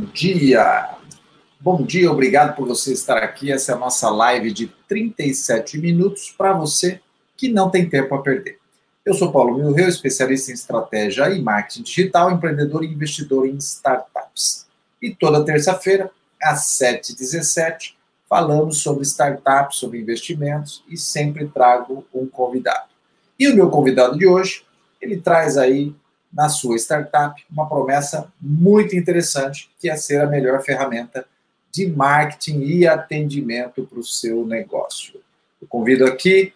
dia. Bom dia, obrigado por você estar aqui. Essa é a nossa live de 37 minutos para você que não tem tempo a perder. Eu sou Paulo Milreu, especialista em estratégia e marketing digital, empreendedor e investidor em startups. E toda terça-feira, às 7h17, falamos sobre startups, sobre investimentos e sempre trago um convidado. E o meu convidado de hoje, ele traz aí na sua startup uma promessa muito interessante, que é ser a melhor ferramenta de marketing e atendimento para o seu negócio. Eu convido aqui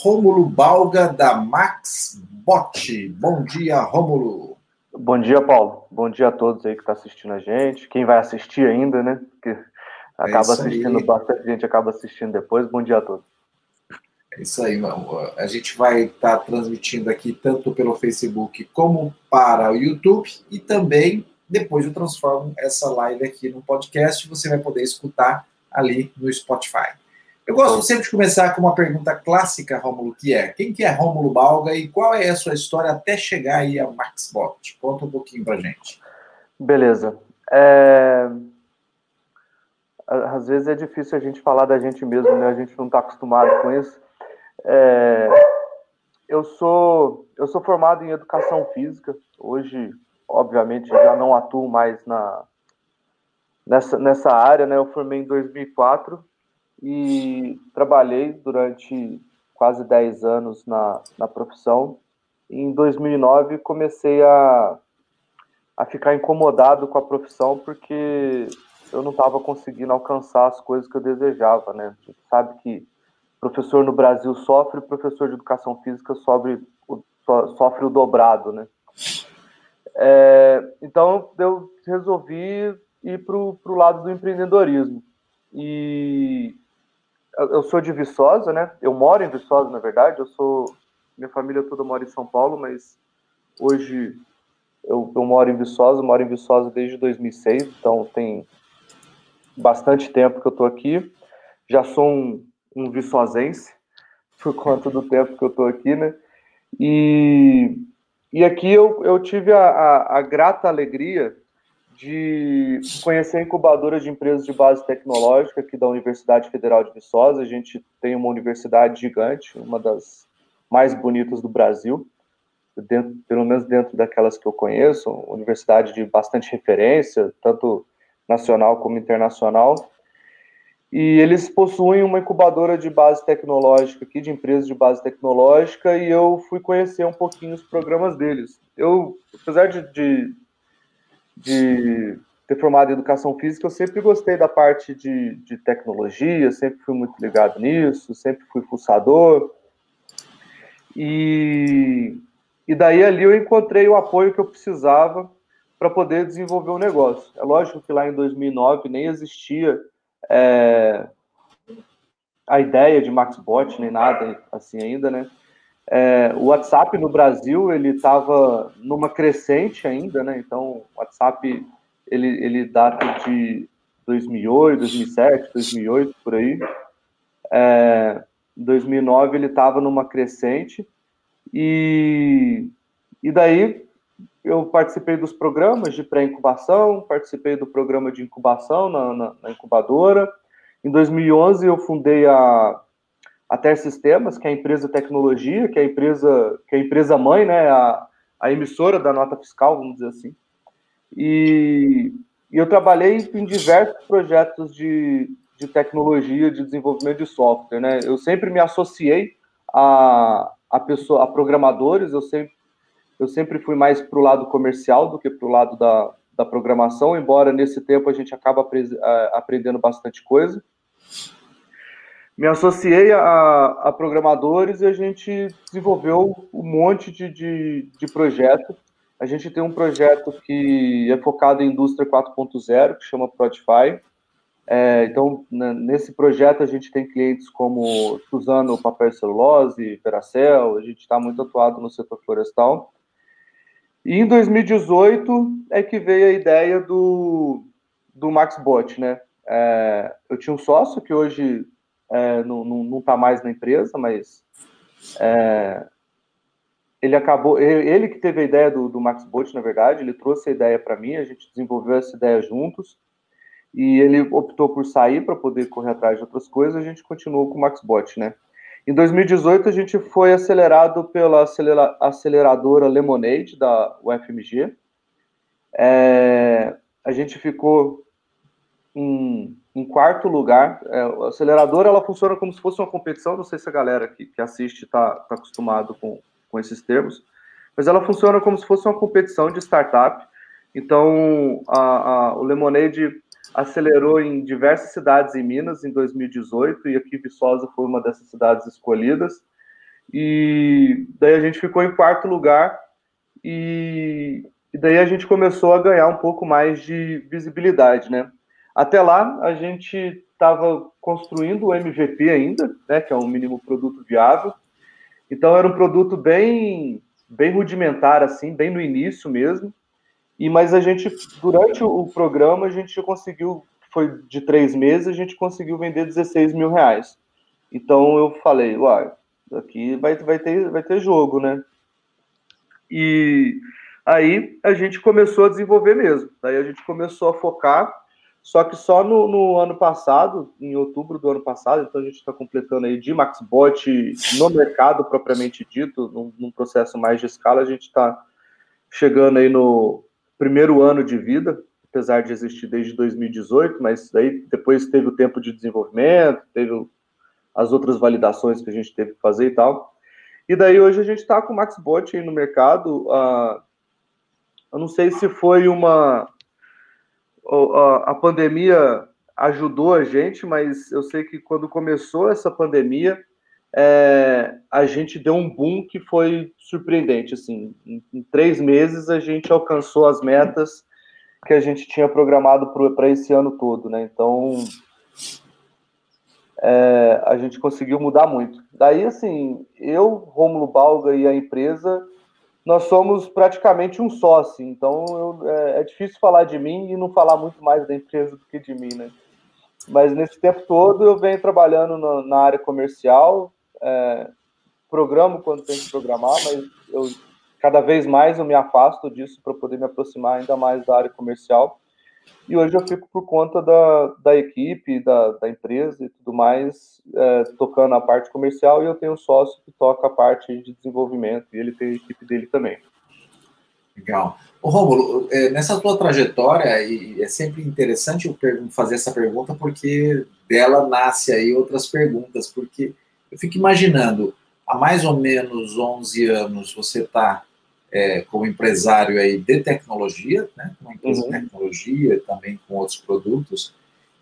Rômulo Balga, da MaxBot. Bom dia, Rômulo. Bom dia, Paulo. Bom dia a todos aí que estão tá assistindo a gente. Quem vai assistir ainda, né? Porque é acaba é assistindo, aí. bastante gente acaba assistindo depois. Bom dia a todos. É isso aí, a gente vai estar tá transmitindo aqui tanto pelo Facebook como para o YouTube e também depois eu transformo essa live aqui no podcast. Você vai poder escutar ali no Spotify. Eu gosto sempre de começar com uma pergunta clássica, Rômulo, que é quem que é Rômulo Balga e qual é a sua história até chegar aí a MaxBot? Conta um pouquinho pra gente. Beleza. É... Às vezes é difícil a gente falar da gente mesmo, né? A gente não está acostumado com isso. É... Eu sou eu sou formado em educação física. Hoje, obviamente, já não atuo mais na nessa nessa área, né? Eu formei em 2004 e trabalhei durante quase 10 anos na, na profissão. Em 2009 comecei a, a ficar incomodado com a profissão porque eu não estava conseguindo alcançar as coisas que eu desejava, né? A gente sabe que professor no Brasil sofre, professor de educação física sofre, sofre o dobrado, né? É, então eu resolvi ir para o lado do empreendedorismo. E eu sou de Viçosa, né? Eu moro em Viçosa, na verdade. Eu sou. Minha família toda mora em São Paulo, mas hoje eu, eu moro em Viçosa, moro em Viçosa desde 2006, então tem bastante tempo que eu tô aqui. Já sou um, um viçosense, por conta do tempo que eu tô aqui, né? E, e aqui eu, eu tive a, a, a grata alegria de conhecer a incubadora de empresas de base tecnológica aqui da Universidade Federal de Viçosa. A gente tem uma universidade gigante, uma das mais bonitas do Brasil, dentro, pelo menos dentro daquelas que eu conheço, universidade de bastante referência, tanto nacional como internacional. E eles possuem uma incubadora de base tecnológica aqui, de empresas de base tecnológica, e eu fui conhecer um pouquinho os programas deles. Eu, apesar de, de de ter formado em educação física, eu sempre gostei da parte de, de tecnologia, sempre fui muito ligado nisso, sempre fui fuçador. E, e daí ali eu encontrei o apoio que eu precisava para poder desenvolver o negócio. É lógico que lá em 2009 nem existia é, a ideia de MaxBot, nem nada assim ainda, né? É, o WhatsApp no Brasil ele estava numa crescente ainda, né? Então, o WhatsApp ele, ele data de 2008, 2007, 2008 por aí. É, em 2009 ele estava numa crescente e e daí eu participei dos programas de pré-incubação, participei do programa de incubação na, na, na incubadora. Em 2011 eu fundei a a Ter Sistemas, que é a empresa tecnologia, que é a empresa, que é a empresa mãe, né, a, a emissora da nota fiscal, vamos dizer assim. E, e eu trabalhei em diversos projetos de, de tecnologia, de desenvolvimento de software, né? Eu sempre me associei a, a, pessoa, a programadores, eu sempre, eu sempre fui mais para o lado comercial do que para o lado da, da programação, embora nesse tempo a gente acaba aprendendo bastante coisa me associei a, a, programadores e a gente desenvolveu um monte de, de, de projetos. A gente tem um projeto que é focado em indústria 4.0, que chama Prodify. É, então, nesse projeto, a gente tem clientes como Suzano Papel Celulose, Veracel, a gente está muito atuado no setor florestal. E em 2018 é que veio a ideia do, do MaxBot, né? É, eu tinha um sócio que hoje é, não está mais na empresa, mas é, ele acabou, ele que teve a ideia do, do Max Bot, na verdade, ele trouxe a ideia para mim, a gente desenvolveu essa ideia juntos, e ele optou por sair para poder correr atrás de outras coisas, a gente continuou com o Max Bot, né? Em 2018, a gente foi acelerado pela aceleradora Lemonade, da UFMG. É, a gente ficou em, em quarto lugar. É, a aceleradora ela funciona como se fosse uma competição, não sei se a galera que, que assiste está tá acostumado com, com esses termos, mas ela funciona como se fosse uma competição de startup. Então, a, a, o Lemonade acelerou em diversas cidades em Minas em 2018 e aqui Viçosa foi uma dessas cidades escolhidas. E daí a gente ficou em quarto lugar e, e daí a gente começou a ganhar um pouco mais de visibilidade, né? Até lá a gente estava construindo o MVP ainda, né, que é um mínimo produto viável. Então era um produto bem bem rudimentar assim, bem no início mesmo. E mas a gente durante o programa a gente conseguiu, foi de três meses, a gente conseguiu vender 16 mil reais. Então eu falei, uai, aqui vai, vai, ter, vai ter jogo, né? E aí a gente começou a desenvolver mesmo. Daí a gente começou a focar, só que só no, no ano passado, em outubro do ano passado, então a gente está completando aí de MaxBot no mercado propriamente dito, num, num processo mais de escala, a gente está chegando aí no primeiro ano de vida, apesar de existir desde 2018, mas daí depois teve o tempo de desenvolvimento, teve as outras validações que a gente teve que fazer e tal. E daí hoje a gente está com o MaxBot aí no mercado. Uh, eu não sei se foi uma. Uh, a pandemia ajudou a gente, mas eu sei que quando começou essa pandemia, é, a gente deu um boom que foi surpreendente. Assim, em, em, três meses a gente alcançou as metas que a gente tinha programado para esse ano todo, né? Então é, a gente conseguiu mudar muito. Daí, assim, eu, Rômulo Balga e a empresa, nós somos praticamente um sócio. Então eu, é, é difícil falar de mim e não falar muito mais da empresa do que de mim, né? Mas nesse tempo todo eu venho trabalhando na, na área comercial, é, programo quando tem que programar, mas eu cada vez mais eu me afasto disso para poder me aproximar ainda mais da área comercial. E hoje eu fico por conta da, da equipe, da, da empresa e tudo mais, é, tocando a parte comercial, e eu tenho um sócio que toca a parte de desenvolvimento, e ele tem a equipe dele também. Legal. Ô, Rômulo, é, nessa tua trajetória, e é sempre interessante eu fazer essa pergunta, porque dela nasce aí outras perguntas, porque eu fico imaginando, há mais ou menos 11 anos você está é, como empresário aí de tecnologia, né, uma empresa uhum. de tecnologia, também com outros produtos,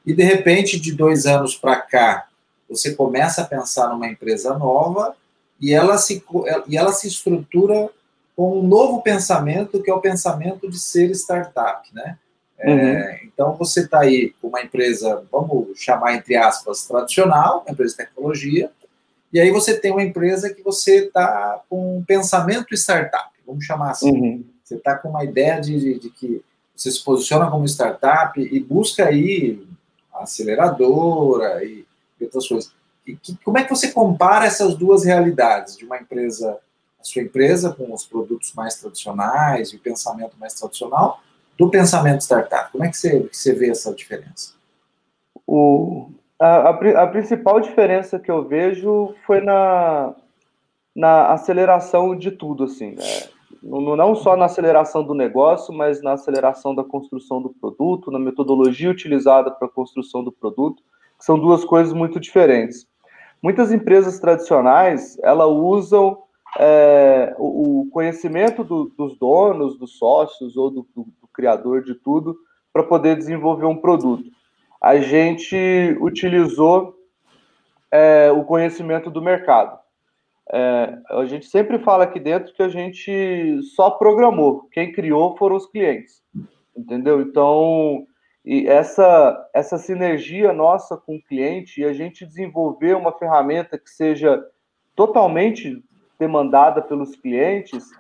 e de repente, de dois anos para cá, você começa a pensar numa empresa nova e ela se, e ela se estrutura com um novo pensamento, que é o pensamento de ser startup, né? É, uhum. Então, você está aí com uma empresa, vamos chamar entre aspas, tradicional, uma empresa de tecnologia, e aí você tem uma empresa que você está com um pensamento startup, vamos chamar assim. Uhum. Você está com uma ideia de, de, de, que você se posiciona como startup e busca aí aceleradora e, e outras coisas. E, que, como é que você compara essas duas realidades de uma empresa, a sua empresa com os produtos mais tradicionais e o pensamento mais tradicional, do pensamento startup? Como é que você, que você vê essa diferença? O, a, a, a, principal diferença que eu vejo foi na, na aceleração de tudo, assim. Né? Não, não só na aceleração do negócio, mas na aceleração da construção do produto, na metodologia utilizada para a construção do produto, que são duas coisas muito diferentes. Muitas empresas tradicionais, elas usam é, o, conhecimento do, dos donos, dos sócios ou do, do, do criador de tudo para poder desenvolver um produto a gente utilizou é, o conhecimento do mercado. É, a gente sempre fala aqui dentro que a gente só programou, quem criou foram os clientes, entendeu? Então, e essa, essa sinergia nossa com o cliente e a gente desenvolver uma ferramenta que seja totalmente demandada pelos clientes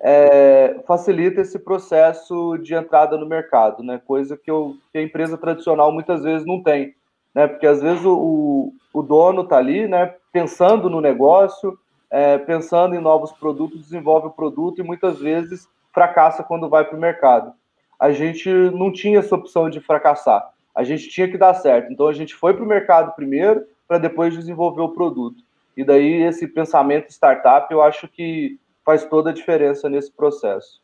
é, facilita esse processo de entrada no mercado, né? Coisa que, eu, que a empresa tradicional muitas vezes não tem, né? Porque às vezes o, o dono está ali, né? Pensando no negócio, é, pensando em novos produtos, desenvolve o produto e muitas vezes fracassa quando vai para o mercado. A gente não tinha essa opção de fracassar, a gente tinha que dar certo. Então a gente foi para o mercado primeiro para depois desenvolver o produto. E daí esse pensamento startup eu acho que faz toda a diferença nesse processo.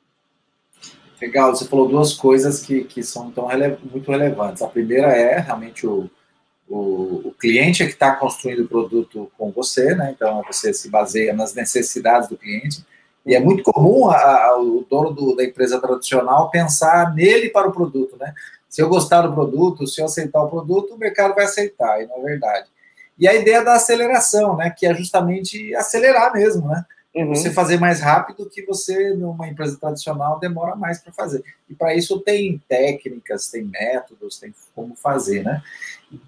Legal, você falou duas coisas que, que são tão rele muito relevantes. A primeira é realmente o, o, o cliente é que está construindo o produto com você, né? Então você se baseia nas necessidades do cliente. E é muito comum a, a, o dono do, da empresa tradicional pensar nele para o produto, né? Se eu gostar do produto, se eu aceitar o produto, o mercado vai aceitar, e não é verdade. E a ideia da aceleração, né? Que é justamente acelerar mesmo, né? Uhum. Você fazer mais rápido que você, numa empresa tradicional, demora mais para fazer. E para isso tem técnicas, tem métodos, tem como fazer, né?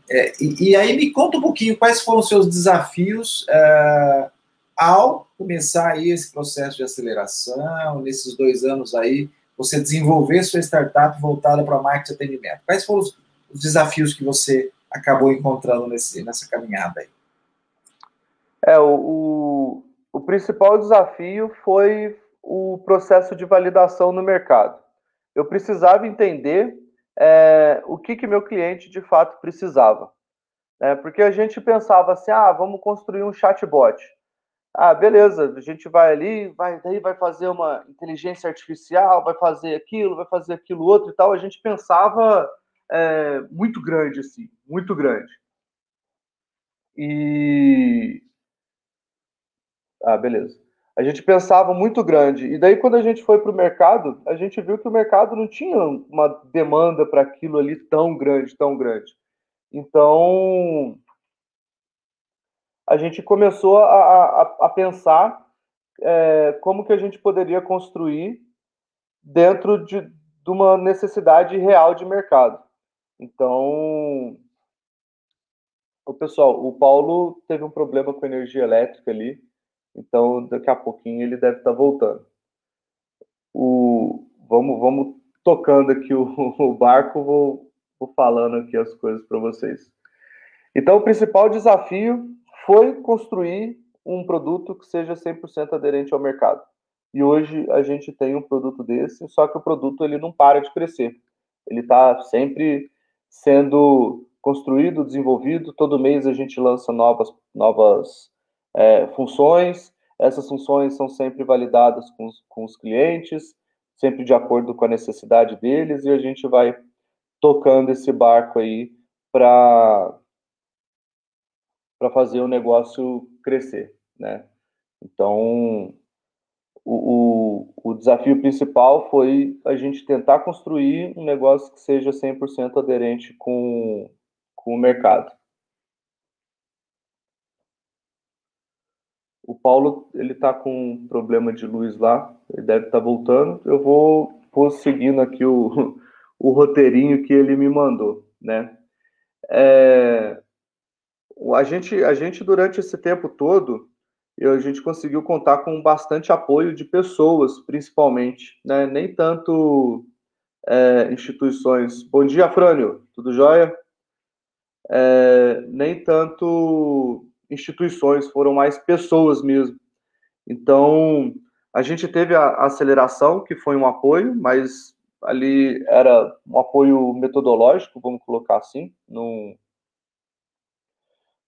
É, e, e, aí me conta um pouquinho quais foram os seus desafios é, ao começar aí esse processo de aceleração, nesses dois anos aí, você desenvolver sua startup voltada para marketing e atendimento. Quais foram os, os desafios que você acabou encontrando nesse, nessa caminhada aí? É, o, o principal desafio foi o processo de validação no mercado. Eu precisava entender é, o que, que meu cliente de fato precisava. Né? Porque a gente pensava assim, ah, vamos construir um chatbot. Ah, beleza, a gente vai ali, vai, daí vai fazer uma inteligência artificial, vai fazer aquilo, vai fazer aquilo outro e tal. A gente pensava é, muito grande, assim, muito grande. E ah, beleza. A gente pensava muito grande. E daí, quando a gente foi para o mercado, a gente viu que o mercado não tinha uma demanda para aquilo ali tão grande, tão grande. Então, a gente começou a, a, a pensar é, como que a gente poderia construir dentro de, de uma necessidade real de mercado. Então, o pessoal, o Paulo teve um problema com energia elétrica ali, então, daqui a pouquinho ele deve estar tá voltando. O, vamos, vamos tocando aqui o, o barco, vou, vou falando aqui as coisas para vocês. Então, o principal desafio foi construir um produto que seja 100% aderente ao mercado. E hoje a gente tem um produto desse, só que o produto ele não para de crescer. Ele está sempre sendo construído, desenvolvido. Todo mês a gente lança novas, novas é, funções. Essas funções são sempre validadas com os, com os clientes, sempre de acordo com a necessidade deles, e a gente vai tocando esse barco aí para para fazer o negócio crescer, né? Então, o, o, o, desafio principal foi a gente tentar construir um negócio que seja 100% aderente com, com o mercado. O Paulo, ele tá com um problema de luz lá, ele deve estar tá voltando. Eu vou, vou seguindo aqui o, o roteirinho que ele me mandou, né? É, a, gente, a gente, durante esse tempo todo, a gente conseguiu contar com bastante apoio de pessoas, principalmente, né? Nem tanto é, instituições. Bom dia, Frânio, tudo jóia? É, nem tanto instituições, foram mais pessoas mesmo. Então, a gente teve a aceleração, que foi um apoio, mas ali era um apoio metodológico, vamos colocar assim, não,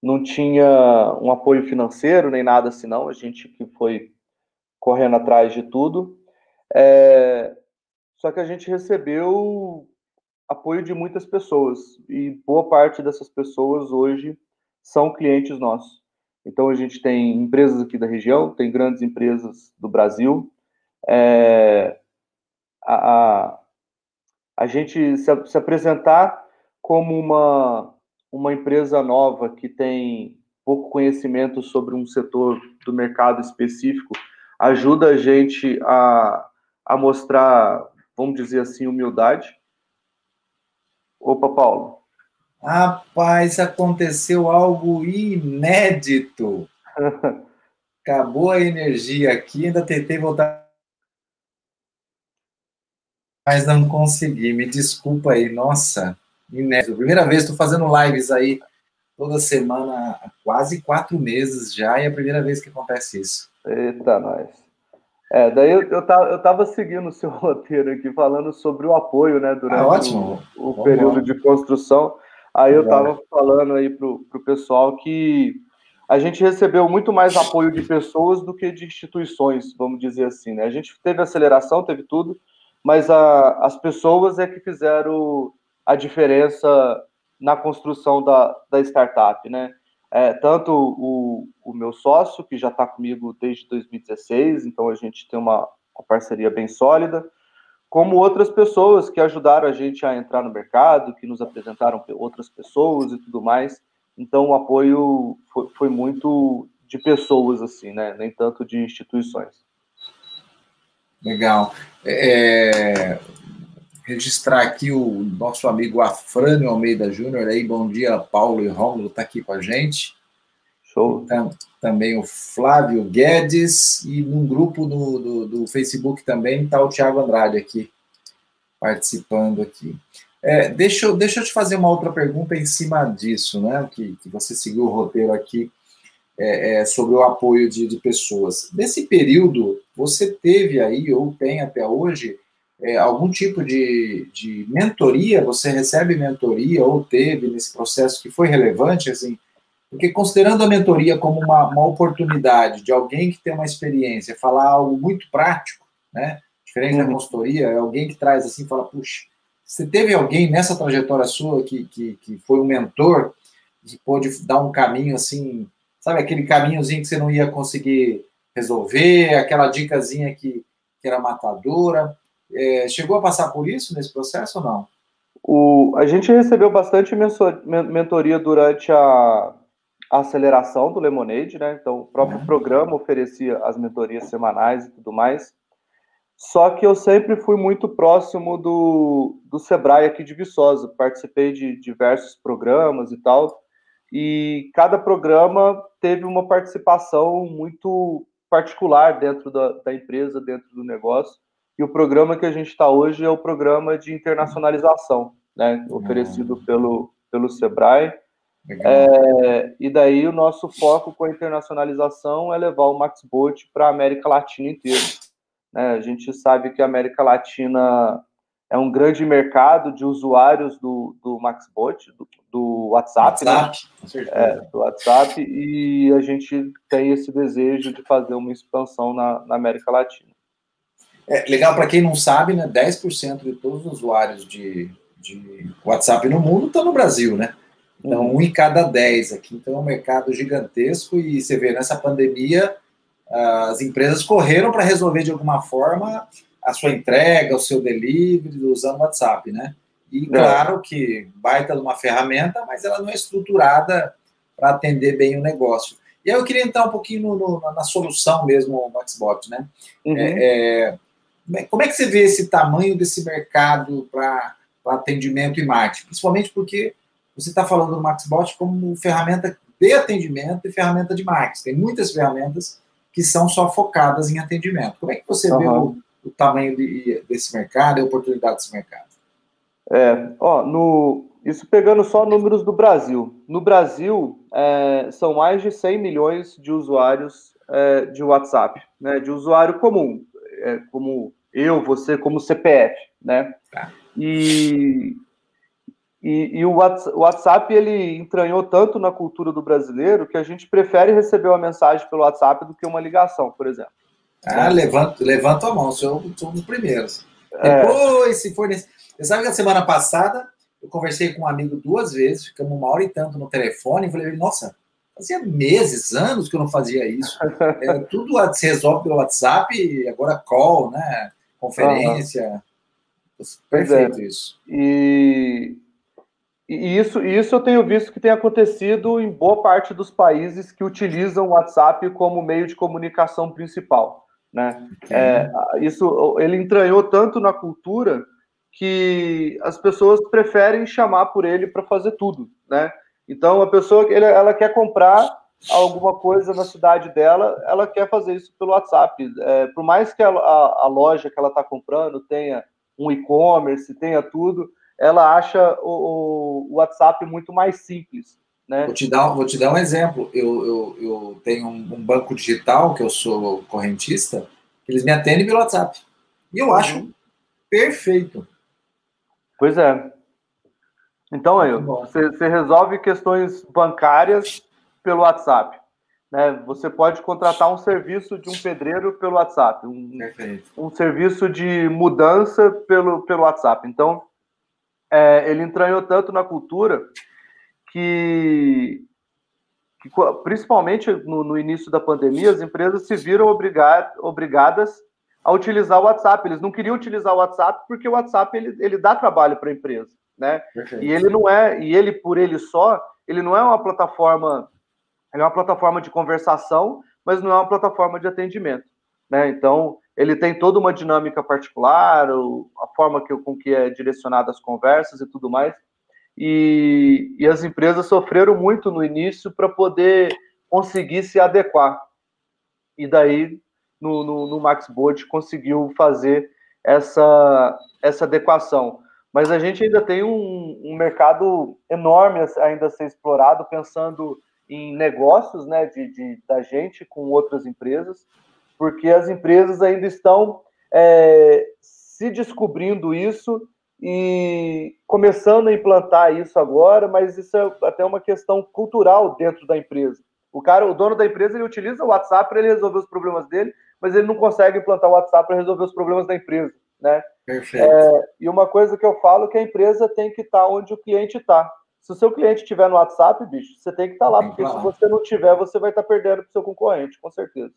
não tinha um apoio financeiro nem nada assim, não. A gente que foi correndo atrás de tudo. É, só que a gente recebeu apoio de muitas pessoas e boa parte dessas pessoas hoje são clientes nossos. Então, a gente tem empresas aqui da região, tem grandes empresas do Brasil. É, a, a, a, gente se, se, apresentar como uma, uma empresa nova que tem pouco conhecimento sobre um setor do mercado específico ajuda a gente a, a mostrar, vamos dizer assim, humildade. Opa, Paulo. Rapaz, aconteceu algo inédito. Acabou a energia aqui, ainda tentei voltar. Mas não consegui, me desculpa aí, nossa, inédito. Primeira vez estou fazendo lives aí toda semana há quase quatro meses já, e é a primeira vez que acontece isso. Eita, nós. É, daí eu, eu, tava, eu tava seguindo o seu roteiro aqui, falando sobre o apoio, né, durante ah, o, o período de construção. Aí eu tava falando aí pro, pro pessoal que a gente recebeu muito mais apoio de pessoas do que de instituições, vamos dizer assim, né? A gente teve aceleração, teve tudo, mas a, as pessoas é que fizeram a diferença na construção da, da startup, né? É, tanto o, o meu sócio, que já está comigo desde 2016, então a gente tem uma, uma, parceria bem sólida, como outras pessoas que ajudaram a gente a entrar no mercado, que nos apresentaram outras pessoas e tudo mais. Então o apoio foi, foi muito de pessoas, assim, né? Nem tanto de instituições. Legal. É, registrar aqui o nosso amigo Afrânio Almeida Júnior aí, bom dia, Paulo e Rômulo, está aqui com a gente. Show. também o Flávio Guedes, e num grupo no, do, do Facebook também está o Tiago Andrade aqui, participando aqui. É, deixa, eu, deixa eu te fazer uma outra pergunta em cima disso, né? Que, que você seguiu o roteiro aqui é, é, sobre o apoio de, de pessoas. Nesse período, você teve aí, ou tem até hoje, é, algum tipo de, de mentoria, você recebe mentoria ou teve nesse processo que foi relevante, assim, porque considerando a mentoria como uma, uma oportunidade de alguém que tem uma experiência, falar algo muito prático, né, diferente uhum. da consultoria, é alguém que traz assim, fala, puxa, você teve alguém nessa trajetória sua que, que, que foi um mentor, que pôde dar um caminho assim, sabe, aquele caminhozinho que você não ia conseguir resolver, aquela dicasinha que, que era matadora, é, chegou a passar por isso nesse processo ou não? O, a gente recebeu bastante mentoria durante a, a aceleração do Lemonade, né? Então, o próprio programa oferecia as mentorias semanais e tudo mais. Só que eu sempre fui muito próximo do, do Sebrae aqui de Viçosa. Participei de diversos programas e tal. E cada programa teve uma participação muito particular dentro da, da empresa, dentro do negócio. E o programa que a gente está hoje é o programa de internacionalização, né, oferecido uhum. pelo, pelo Sebrae. É, e daí o nosso foco com a internacionalização é levar o MaxBot para a América Latina inteira. Né? A gente sabe que a América Latina é um grande mercado de usuários do, do MaxBot, do, do WhatsApp, né? WhatsApp né? é, do WhatsApp, e a gente tem esse desejo de fazer uma expansão na, na América Latina. É, legal, para quem não sabe, né, 10% de todos os usuários de, de WhatsApp no mundo estão no Brasil, né? Então, uhum. um em cada 10 aqui. Então, é um mercado gigantesco e você vê, nessa pandemia, as empresas correram para resolver de alguma forma a sua entrega, o seu delivery usando o WhatsApp, né? E é. claro que baita de uma ferramenta, mas ela não é estruturada para atender bem o negócio. E aí eu queria entrar um pouquinho no, no, na solução mesmo, Maxbot, né? Uhum. É, é, como é que você vê esse tamanho desse mercado para atendimento e marketing? Principalmente porque você está falando do Maxbot como ferramenta de atendimento e ferramenta de marketing. Tem muitas ferramentas que são só focadas em atendimento. Como é que você uhum. vê o, o tamanho de, desse mercado e a oportunidade desse mercado? É, ó, no, isso pegando só números do Brasil. No Brasil, é, são mais de 100 milhões de usuários é, de WhatsApp, né, de usuário comum, é, como eu, você, como CPF, né? Tá. E, e, e, o WhatsApp, ele entranhou tanto na cultura do brasileiro que a gente prefere receber uma mensagem pelo WhatsApp do que uma ligação, por exemplo. Ah, levanta, levanta a mão, sou, um dos primeiros. É. Depois, se for nesse... Você sabe que a semana passada eu conversei com um amigo duas vezes, ficamos uma hora e tanto no telefone, e falei, nossa, fazia meses, anos que eu não fazia isso. É, tudo se resolve pelo WhatsApp, agora call, né? conferência. Uhum. Perfeito é. isso. E, e isso, isso eu tenho visto que tem acontecido em boa parte dos países que utilizam o WhatsApp como meio de comunicação principal. Né? É, isso ele entranhou tanto na cultura que as pessoas preferem chamar por ele para fazer tudo, né? Então a pessoa ele, ela quer comprar alguma coisa na cidade dela, ela quer fazer isso pelo WhatsApp. É, por mais que a, a, a loja que ela está comprando tenha um e-commerce, tenha tudo, ela acha o, o, WhatsApp muito mais simples. Né? Vou, te dar, vou te dar um exemplo. Eu, eu, eu tenho um, um, banco digital, que eu sou correntista, eles me atendem pelo WhatsApp. E eu acho uhum. perfeito. Pois é. Então, aí, você, você resolve questões bancárias pelo WhatsApp. Né? Você pode contratar um serviço de um pedreiro pelo WhatsApp, um, um serviço de mudança pelo, pelo WhatsApp. Então, é, ele entranhou tanto na cultura que, que principalmente no, no, início da pandemia, as empresas se viram obrigar, obrigadas a utilizar o WhatsApp. Eles não queriam utilizar o WhatsApp porque o WhatsApp ele, ele dá trabalho para a empresa, né? E ele não é, e ele por ele só, ele não é uma plataforma ele é uma plataforma de conversação, mas não é uma plataforma de atendimento. Né? Então, ele tem toda uma dinâmica particular, a forma que, com que é direcionada as conversas e tudo mais. E, e as empresas sofreram muito no início para poder conseguir se adequar. E daí, no, no, no MaxBot, conseguiu fazer essa, essa adequação. Mas a gente ainda tem um, um mercado enorme ainda a ser explorado, pensando em negócios né, de, de, da gente com outras empresas, porque as empresas ainda estão é, se descobrindo isso e começando a implantar isso agora, mas isso é até uma questão cultural dentro da empresa. O cara, o dono da empresa, ele utiliza o WhatsApp para ele resolver os problemas dele, mas ele não consegue implantar o WhatsApp para resolver os problemas da empresa, né? Perfeito. É, e uma coisa que eu falo é que a empresa tem que estar onde o cliente está. Se o seu cliente estiver no WhatsApp, bicho, você tem que estar tá lá, porque se você não tiver, você vai estar tá perdendo para o seu concorrente, com certeza.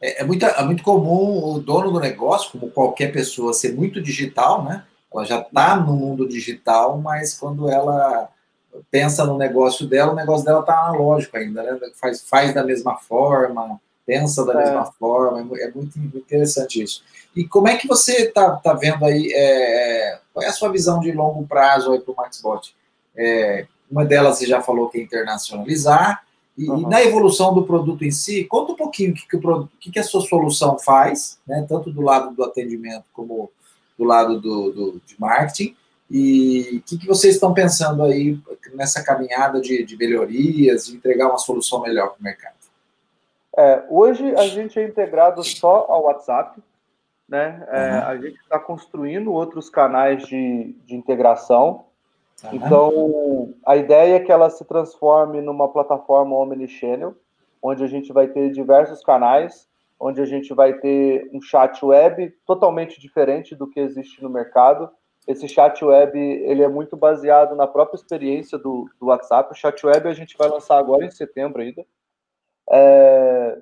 É, é, muito, é muito comum o dono do negócio, como qualquer pessoa, ser muito digital, né? Ela já está no mundo digital, mas quando ela pensa no negócio dela, o negócio dela está analógico ainda, né? Faz, faz da mesma forma, pensa da é. mesma forma, é, é muito interessante isso. E como é que você está tá vendo aí, é, é, qual é a sua visão de longo prazo aí para o MaxBot? É, uma delas você já falou que é internacionalizar. E, uhum. e, na evolução do produto em si, conta um pouquinho o que, que, o, que, que a sua solução faz, né, tanto do lado do atendimento como do lado do, do de marketing. E o que, que vocês estão pensando aí nessa caminhada de, de melhorias, de entregar uma solução melhor para o mercado? É, hoje a gente é integrado só ao WhatsApp, né? É, uhum. A gente está construindo outros canais de, de integração. Uhum. Então, a ideia é que ela se transforme numa plataforma omnichannel, onde a gente vai ter diversos canais, onde a gente vai ter um chat web totalmente diferente do que existe no mercado. Esse chat web ele é muito baseado na própria experiência do, do WhatsApp. O chat web a gente vai lançar agora em setembro ainda. É...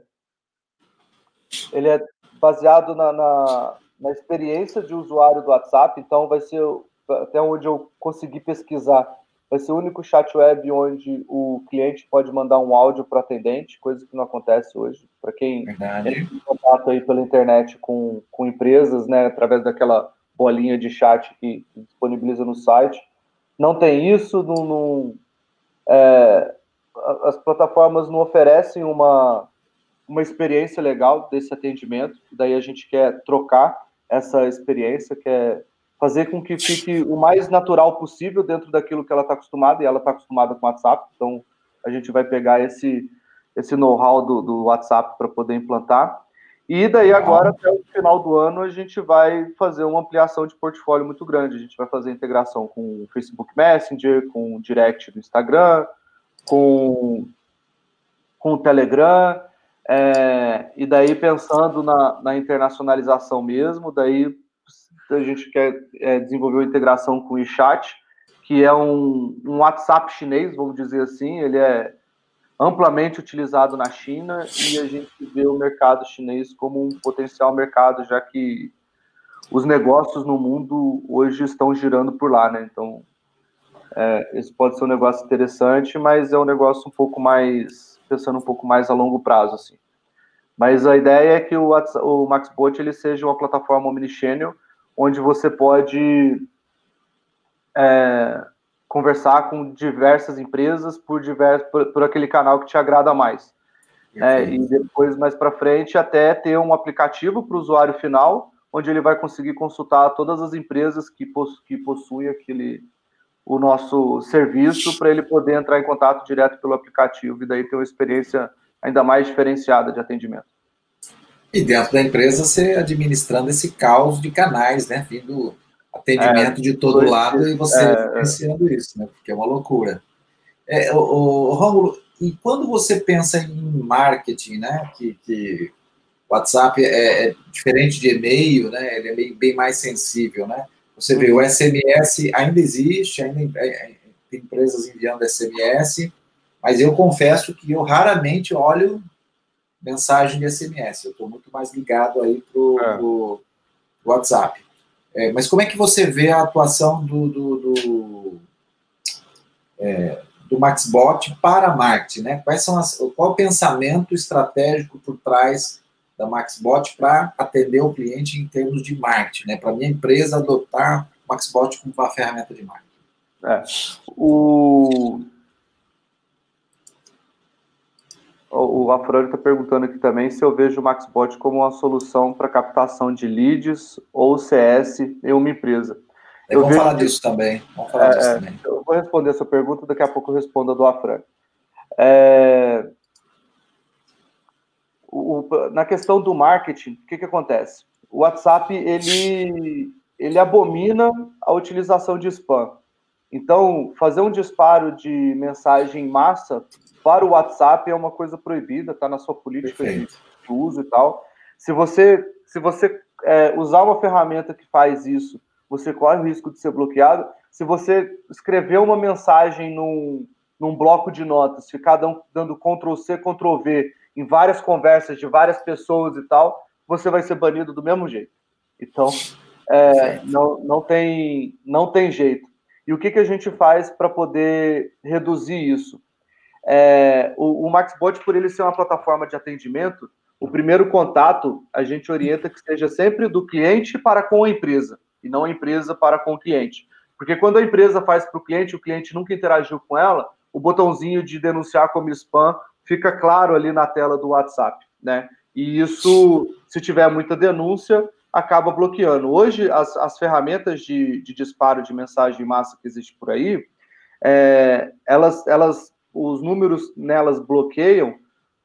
Ele é baseado na, na, na experiência de usuário do WhatsApp, então vai ser até onde eu consegui pesquisar, vai ser o único chat web onde o cliente pode mandar um áudio para atendente, coisa que não acontece hoje. Para quem Verdade. entra em contato aí pela internet com, com empresas, né, através daquela bolinha de chat que, que disponibiliza no site, não tem isso, não, não é, as plataformas não oferecem uma, uma experiência legal desse atendimento, daí a gente quer trocar essa experiência, quer fazer com que fique o mais natural possível dentro daquilo que ela está acostumada, e ela está acostumada com o WhatsApp, então a gente vai pegar esse, esse know-how do, do WhatsApp para poder implantar. E daí agora, até o final do ano, a gente vai fazer uma ampliação de portfólio muito grande. A gente vai fazer integração com o Facebook Messenger, com o Direct do Instagram, com, com o Telegram, é, e daí pensando na, na internacionalização mesmo, daí a gente quer é, desenvolver uma integração com o WeChat, que é um, um WhatsApp chinês, vamos dizer assim, ele é amplamente utilizado na China e a gente vê o mercado chinês como um potencial mercado, já que os negócios no mundo hoje estão girando por lá, né? Então, é, esse pode ser um negócio interessante, mas é um negócio um pouco mais, pensando um pouco mais a longo prazo, assim. Mas a ideia é que o, WhatsApp, o MaxBot ele seja uma plataforma omnichannel onde você pode é, conversar com diversas empresas por, diversos, por, por, aquele canal que te agrada mais. É, e depois, mais para frente, até ter um aplicativo para o usuário final, onde ele vai conseguir consultar todas as empresas que, possu que possuem aquele, o nosso serviço para ele poder entrar em contato direto pelo aplicativo e daí ter uma experiência ainda mais diferenciada de atendimento. E dentro da empresa, você administrando esse caos de canais, né? Vindo atendimento é, de todo lado e você é, é. isso, né? Porque é uma loucura. É, o, o, Romulo, e quando você pensa em marketing, né? Que, que WhatsApp é, é diferente de e-mail, né? Ele é bem, bem mais sensível, né? Você vê, o SMS ainda existe, ainda é, é, tem empresas enviando SMS, mas eu confesso que eu raramente olho mensagem de SMS. Eu estou muito mais ligado aí para o é. WhatsApp. É, mas como é que você vê a atuação do, do, do, é, do MaxBot para marketing? Né? Quais são as, qual o pensamento estratégico por trás da MaxBot para atender o cliente em termos de marketing, né? Para minha empresa adotar o MaxBot como uma ferramenta de marketing. É. O, o Afrânio está perguntando aqui também se eu vejo o MaxBot como uma solução para captação de leads ou CS em uma empresa. É, eu vamos falar disso também. Vamos falar é, disso também. Eu vou responder essa pergunta, daqui a pouco eu respondo a do Afrânio. É, o, na questão do marketing, o que, que acontece? O WhatsApp ele, ele abomina a utilização de spam. Então, fazer um disparo de mensagem em massa para o WhatsApp é uma coisa proibida, está na sua política de, de, uso e tal. Se você, se você é, usar uma ferramenta que faz isso, você corre o risco de ser bloqueado. Se você escrever uma mensagem num, num bloco de notas, ficar dando, dando Ctrl C, Ctrl V em várias conversas de várias pessoas e tal, você vai ser banido do mesmo jeito. Então, é, não, não, tem, não tem jeito. E o que, que a gente faz para poder reduzir isso? É, o, o MaxBot, por ele ser uma plataforma de atendimento, o primeiro contato a gente orienta que seja sempre do cliente para com a empresa, e não a empresa para com o cliente. Porque quando a empresa faz para o cliente, o cliente nunca interagiu com ela, o botãozinho de denunciar como spam fica claro ali na tela do WhatsApp, né? E isso, se tiver muita denúncia, acaba bloqueando. Hoje, as, as ferramentas de, de disparo de mensagem em massa que existe por aí, é, elas, elas, os números nelas bloqueiam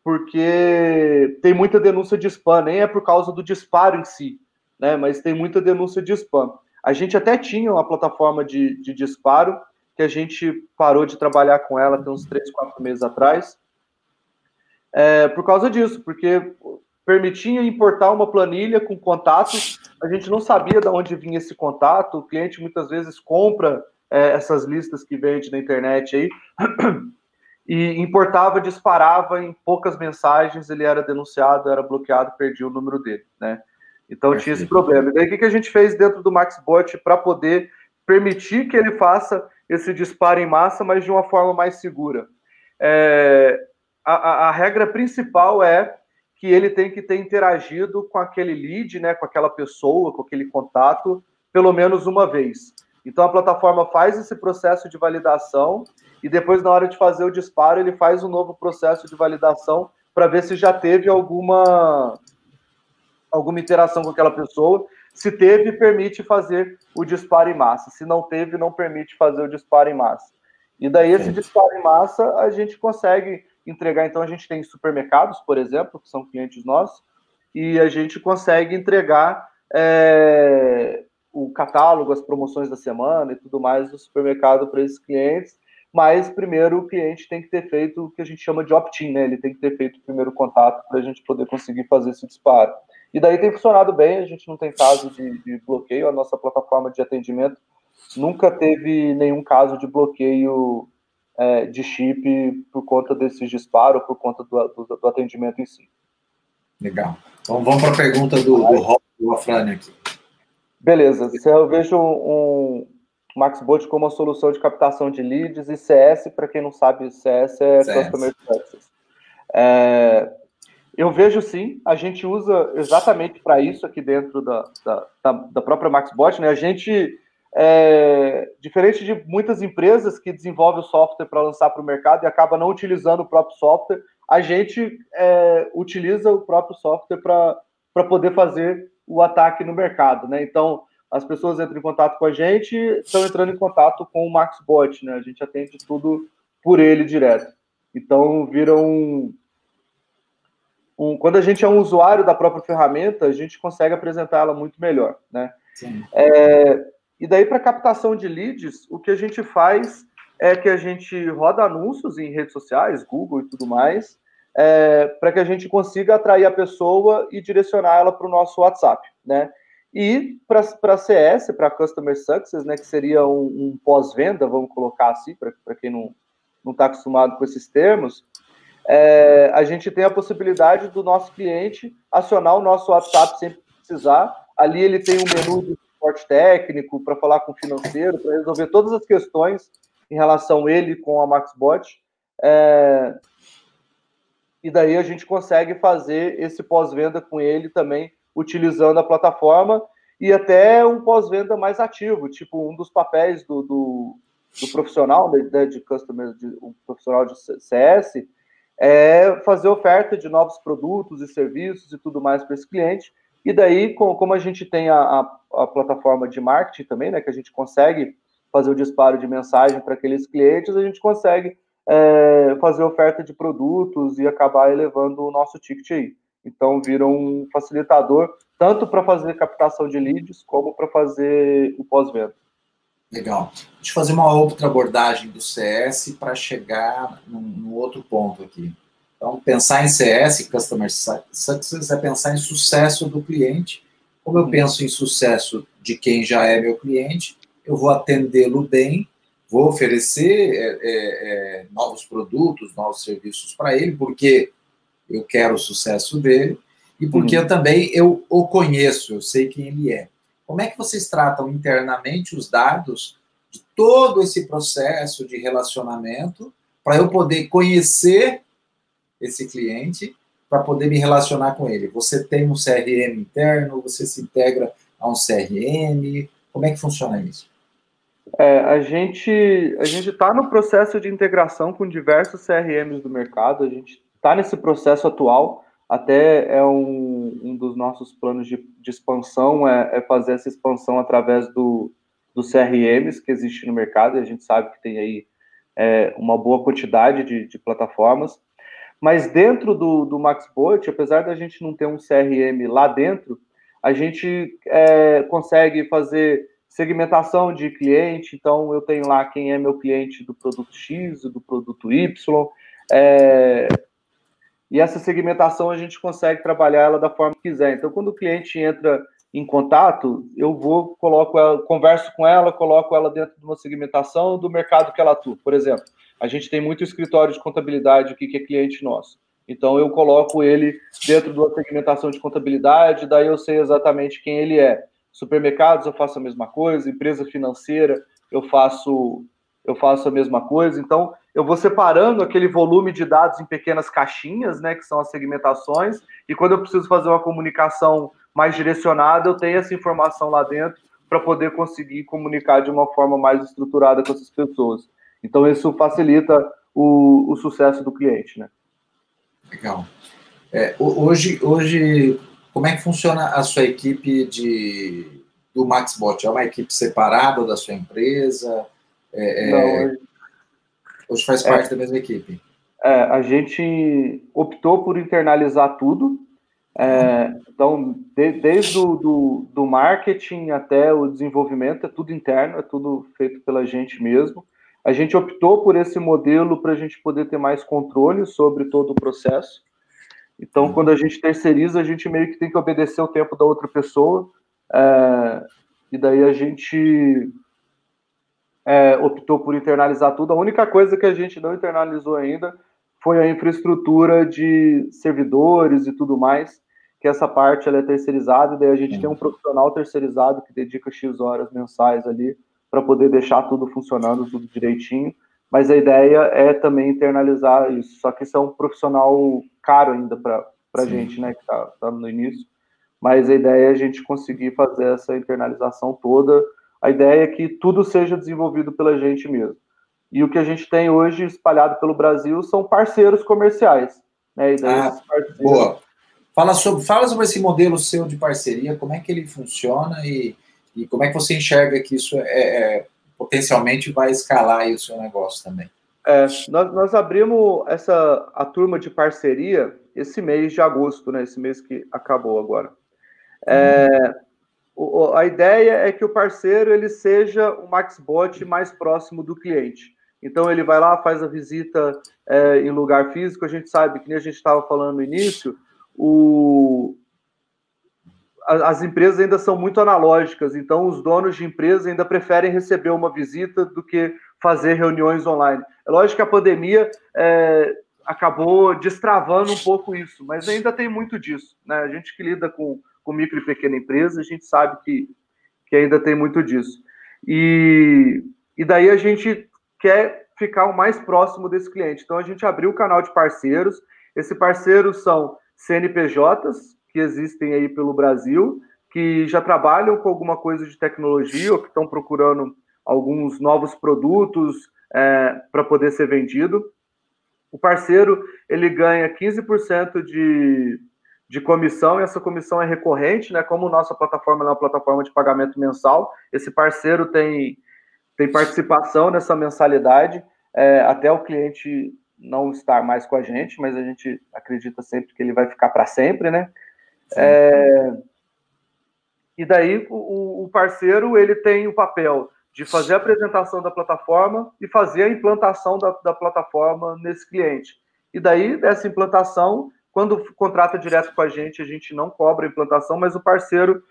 porque tem muita denúncia de spam, nem é por causa do disparo em si, né? Mas tem muita denúncia de spam. A gente até tinha uma plataforma de, de disparo que a gente parou de trabalhar com ela tem uns 3, 4 meses atrás, é, por causa disso, porque permitia importar uma planilha com contatos, a gente não sabia de onde vinha esse contato, o cliente muitas vezes compra é, essas listas que vende na internet aí, e importava, disparava em poucas mensagens, ele era denunciado, era bloqueado, perdia o número dele, né? Então tinha esse problema. E daí o que a gente fez dentro do MaxBot para poder permitir que ele faça esse disparo em massa, mas de uma forma mais segura? É, a, a, regra principal é que ele tem que ter interagido com aquele lead, né, com aquela pessoa, com aquele contato, pelo menos uma vez. Então a plataforma faz esse processo de validação e depois, na hora de fazer o disparo, ele faz um novo processo de validação para ver se já teve alguma, alguma interação com aquela pessoa. Se teve, permite fazer o disparo em massa. Se não teve, não permite fazer o disparo em massa. E daí, esse disparo em massa, a gente consegue entregar. Então, a gente tem supermercados, por exemplo, que são clientes nossos, e a gente consegue entregar é, o catálogo, as promoções da semana e tudo mais do supermercado para esses clientes. Mas primeiro o cliente tem que ter feito o que a gente chama de opt-in, né? Ele tem que ter feito o primeiro contato para a gente poder conseguir fazer esse disparo. E daí tem funcionado bem, a gente não tem caso de, de bloqueio, a nossa plataforma de atendimento nunca teve nenhum caso de bloqueio é, de chip por conta desses disparos, por conta do, do, do, atendimento em si. Legal. Então vamos para a pergunta do, do, do Afrânio aqui. Beleza. Eu vejo um, MaxBot como uma solução de captação de leads e CS, para quem não sabe, CS é CS. Customer Success. É, eu vejo sim, a gente usa exatamente para isso aqui dentro da, da, da, própria MaxBot, né? A gente é, diferente de muitas empresas que desenvolvem o software para lançar para o mercado e acaba não utilizando o próprio software, a gente é, utiliza o próprio software para poder fazer o ataque no mercado. Né? Então, as pessoas entram em contato com a gente, estão entrando em contato com o MaxBot, né? A gente atende tudo por ele direto. Então, vira um, um, quando a gente é um usuário da própria ferramenta, a gente consegue apresentar ela muito melhor, né? É, e daí, para captação de leads, o que a gente faz é que a gente roda anúncios em redes sociais, Google e tudo mais, é, para que a gente consiga atrair a pessoa e direcionar ela para o nosso WhatsApp, né? E para CS, para Customer Success, né, que seria um, um pós-venda, vamos colocar assim, para quem não está acostumado com esses termos, é, a gente tem a possibilidade do nosso cliente acionar o nosso WhatsApp sempre que precisar. Ali ele tem um menu de suporte técnico para falar com o financeiro, para resolver todas as questões em relação a ele com a MaxBot. É, e daí a gente consegue fazer esse pós-venda com ele também utilizando a plataforma e até um pós-venda mais ativo, tipo um dos papéis do, do, do profissional né, de customer, de, um profissional de CS, é fazer oferta de novos produtos e serviços e tudo mais para esse cliente. E daí, como a gente tem a, a, a, plataforma de marketing também, né, que a gente consegue fazer o disparo de mensagem para aqueles clientes, a gente consegue é, fazer oferta de produtos e acabar elevando o nosso ticket aí. Então, vira um facilitador tanto para fazer captação de leads como para fazer o pós-venda. Legal. Deixa eu fazer uma outra abordagem do CS para chegar no outro ponto aqui. Então, pensar em CS, Customer Success, é pensar em sucesso do cliente. Como eu penso em sucesso de quem já é meu cliente, eu vou atendê-lo bem, vou oferecer é, é, é novos produtos, novos serviços para ele, porque eu quero o sucesso dele e porque uhum. eu também eu o conheço, eu sei quem ele é. Como é que vocês tratam internamente os dados de todo esse processo de relacionamento para eu poder conhecer esse cliente, para poder me relacionar com ele? Você tem um CRM interno, você se integra a um CRM, como é que funciona isso? É, a gente a gente está no processo de integração com diversos CRMs do mercado. A gente está nesse processo atual, até é um, um dos nossos planos de, de expansão, é, é, fazer essa expansão através do, dos CRMs que existe no mercado, e a gente sabe que tem aí é, uma boa quantidade de, de, plataformas, mas dentro do, do MaxBot, apesar da gente não ter um CRM lá dentro, a gente é, consegue fazer segmentação de cliente, então eu tenho lá quem é meu cliente do produto X, do produto Y, é, e essa segmentação a gente consegue trabalhar ela da forma que quiser. Então, quando o cliente entra em contato, eu vou, coloco ela, converso com ela, coloco ela dentro de uma segmentação do mercado que ela atua. Por exemplo, a gente tem muito escritório de contabilidade aqui que é cliente nosso. Então eu coloco ele dentro de uma segmentação de contabilidade, daí eu sei exatamente quem ele é. Supermercados eu faço a mesma coisa, empresa financeira eu faço eu faço a mesma coisa. Então eu vou separando aquele volume de dados em pequenas caixinhas, né, que são as segmentações, e quando eu preciso fazer uma comunicação mais direcionada, eu tenho essa informação lá dentro para poder conseguir comunicar de uma forma mais estruturada com essas pessoas. Então, isso facilita o, o sucesso do cliente, né? Legal. É, hoje, hoje, como é que funciona a sua equipe de, do MaxBot? É uma equipe separada da sua empresa? É, é Não, hoje Hoje faz parte é, da mesma equipe? É, a gente optou por internalizar tudo. Então, de, desde o do, do marketing até o desenvolvimento, é tudo interno, é tudo feito pela gente mesmo. A gente optou por esse modelo para a gente poder ter mais controle sobre todo o processo. Então, uhum. quando a gente terceiriza, a gente meio que tem que obedecer o tempo da outra pessoa. É, e daí a gente é, optou por internalizar tudo. A única coisa que a gente não internalizou ainda foi a infraestrutura de servidores e tudo mais, que essa parte ela é terceirizada, e daí a gente tem um profissional terceirizado que dedica X horas mensais ali para poder deixar tudo funcionando, tudo direitinho. Mas a ideia é também internalizar isso. Só que isso é um profissional caro ainda para a gente, né, que está tá no início. Mas a ideia é a gente conseguir fazer essa internalização toda a ideia é que tudo seja desenvolvido pela gente mesmo. E o que a gente tem hoje espalhado pelo Brasil são parceiros comerciais. Né? ah, parceiros... Boa. Fala sobre, fala sobre esse modelo seu de parceria, como é que ele funciona e, E como é que você enxerga que isso é, é potencialmente vai escalar o seu negócio também? É, nós, nós, abrimos essa a turma de parceria esse mês de agosto, né? Esse mês que acabou agora. É, o, a ideia é que o parceiro ele seja o MaxBot mais próximo do cliente. Então ele vai lá, faz a visita é, em lugar físico. A gente sabe que nem a gente estava falando no início, o, as empresas ainda são muito analógicas, então os donos de empresas ainda preferem receber uma visita do que fazer reuniões online. É lógico que a pandemia é, acabou destravando um pouco isso, mas ainda tem muito disso. Né? A gente que lida com, com micro e pequena empresa, a gente sabe que, que ainda tem muito disso. E, e daí a gente quer ficar o mais próximo desse cliente. Então a gente abriu o canal de parceiros. Esses parceiros são CNPJs, que existem aí pelo Brasil, que já trabalham com alguma coisa de tecnologia ou que estão procurando alguns novos produtos é, para poder ser vendido. O parceiro ele ganha 15% de, de comissão e essa comissão é recorrente, né? Como nossa plataforma é uma plataforma de pagamento mensal, esse parceiro tem, tem participação nessa mensalidade é, até o cliente não estar mais com a gente, mas a gente acredita sempre que ele vai ficar para sempre, né? É, e daí o, o, parceiro ele tem o papel de fazer a apresentação da plataforma e fazer a implantação da, da plataforma nesse cliente. E daí dessa implantação, quando contrata direto com a gente, a gente não cobra a implantação, mas o parceiro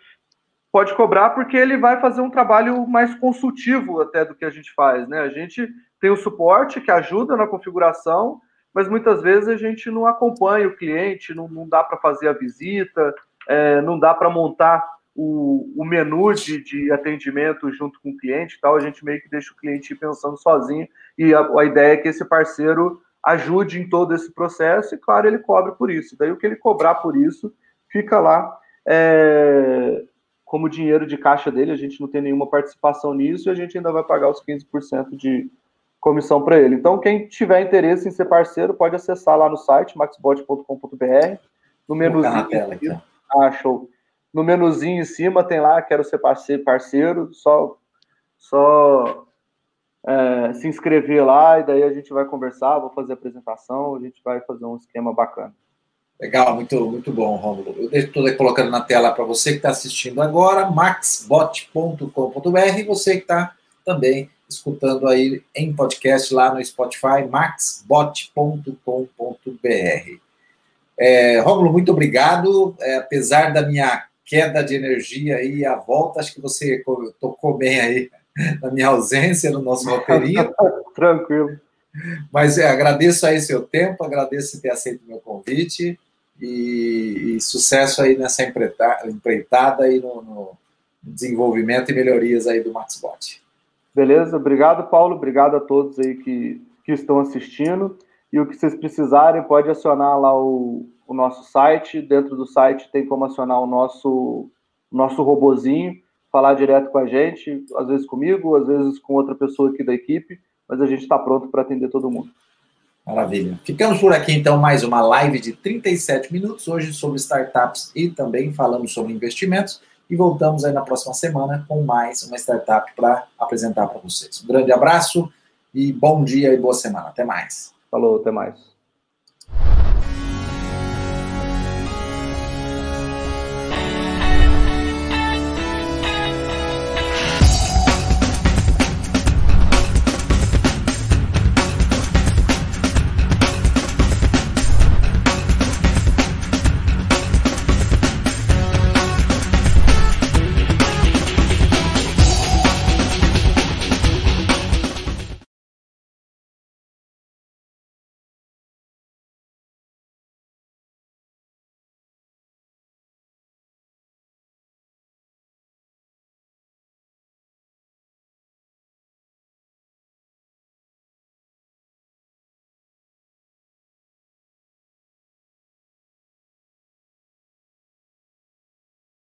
pode cobrar porque ele vai fazer um trabalho mais consultivo até do que a gente faz, né? A gente tem o suporte que ajuda na configuração, mas muitas vezes a gente não acompanha o cliente, não, não dá para fazer a visita, é, não dá para montar o, o menu de, de, atendimento junto com o cliente tal, a gente meio que deixa o cliente pensando sozinho, e a, a ideia é que esse parceiro ajude em todo esse processo, e claro, ele cobre por isso. Daí o que ele cobrar por isso fica lá é, como dinheiro de caixa dele, a gente não tem nenhuma participação nisso, e a gente ainda vai pagar os 15% de, comissão para ele. Então, quem tiver interesse em ser parceiro, pode acessar lá no site maxbot.com.br. No menuzinho. Tela, então. Ah, show. No menuzinho em cima tem lá, quero ser parceiro, parceiro só, só é, se inscrever lá e daí a gente vai conversar, vou fazer a apresentação, a gente vai fazer um esquema bacana. Legal, muito, muito bom, Romulo. Eu estou colocando na tela para você que está assistindo agora, maxbot.com.br, você que está também escutando aí em podcast lá no Spotify, maxbot.com.br. É, Rômulo, muito obrigado. É, apesar da minha queda de energia aí, a volta, acho que você tocou bem aí na minha ausência no nosso roteirinho. Tranquilo. Mas é, agradeço aí seu tempo, agradeço ter aceito o meu convite e, e sucesso aí nessa empreitada aí no, no, desenvolvimento e melhorias aí do MaxBot. Beleza? Obrigado, Paulo. Obrigado a todos aí que, que estão assistindo. E o que vocês precisarem, pode acionar lá o, o nosso site. Dentro do site tem como acionar o nosso, nosso robozinho, falar direto com a gente, às vezes comigo, às vezes com outra pessoa aqui da equipe, mas a gente está pronto para atender todo mundo. Maravilha. Ficamos por aqui, então, mais uma live de 37 minutos, hoje sobre startups e também falamos sobre investimentos. E voltamos aí na próxima semana com mais uma startup para apresentar para vocês. Um grande abraço e bom dia e boa semana. Até mais. Falou, até mais.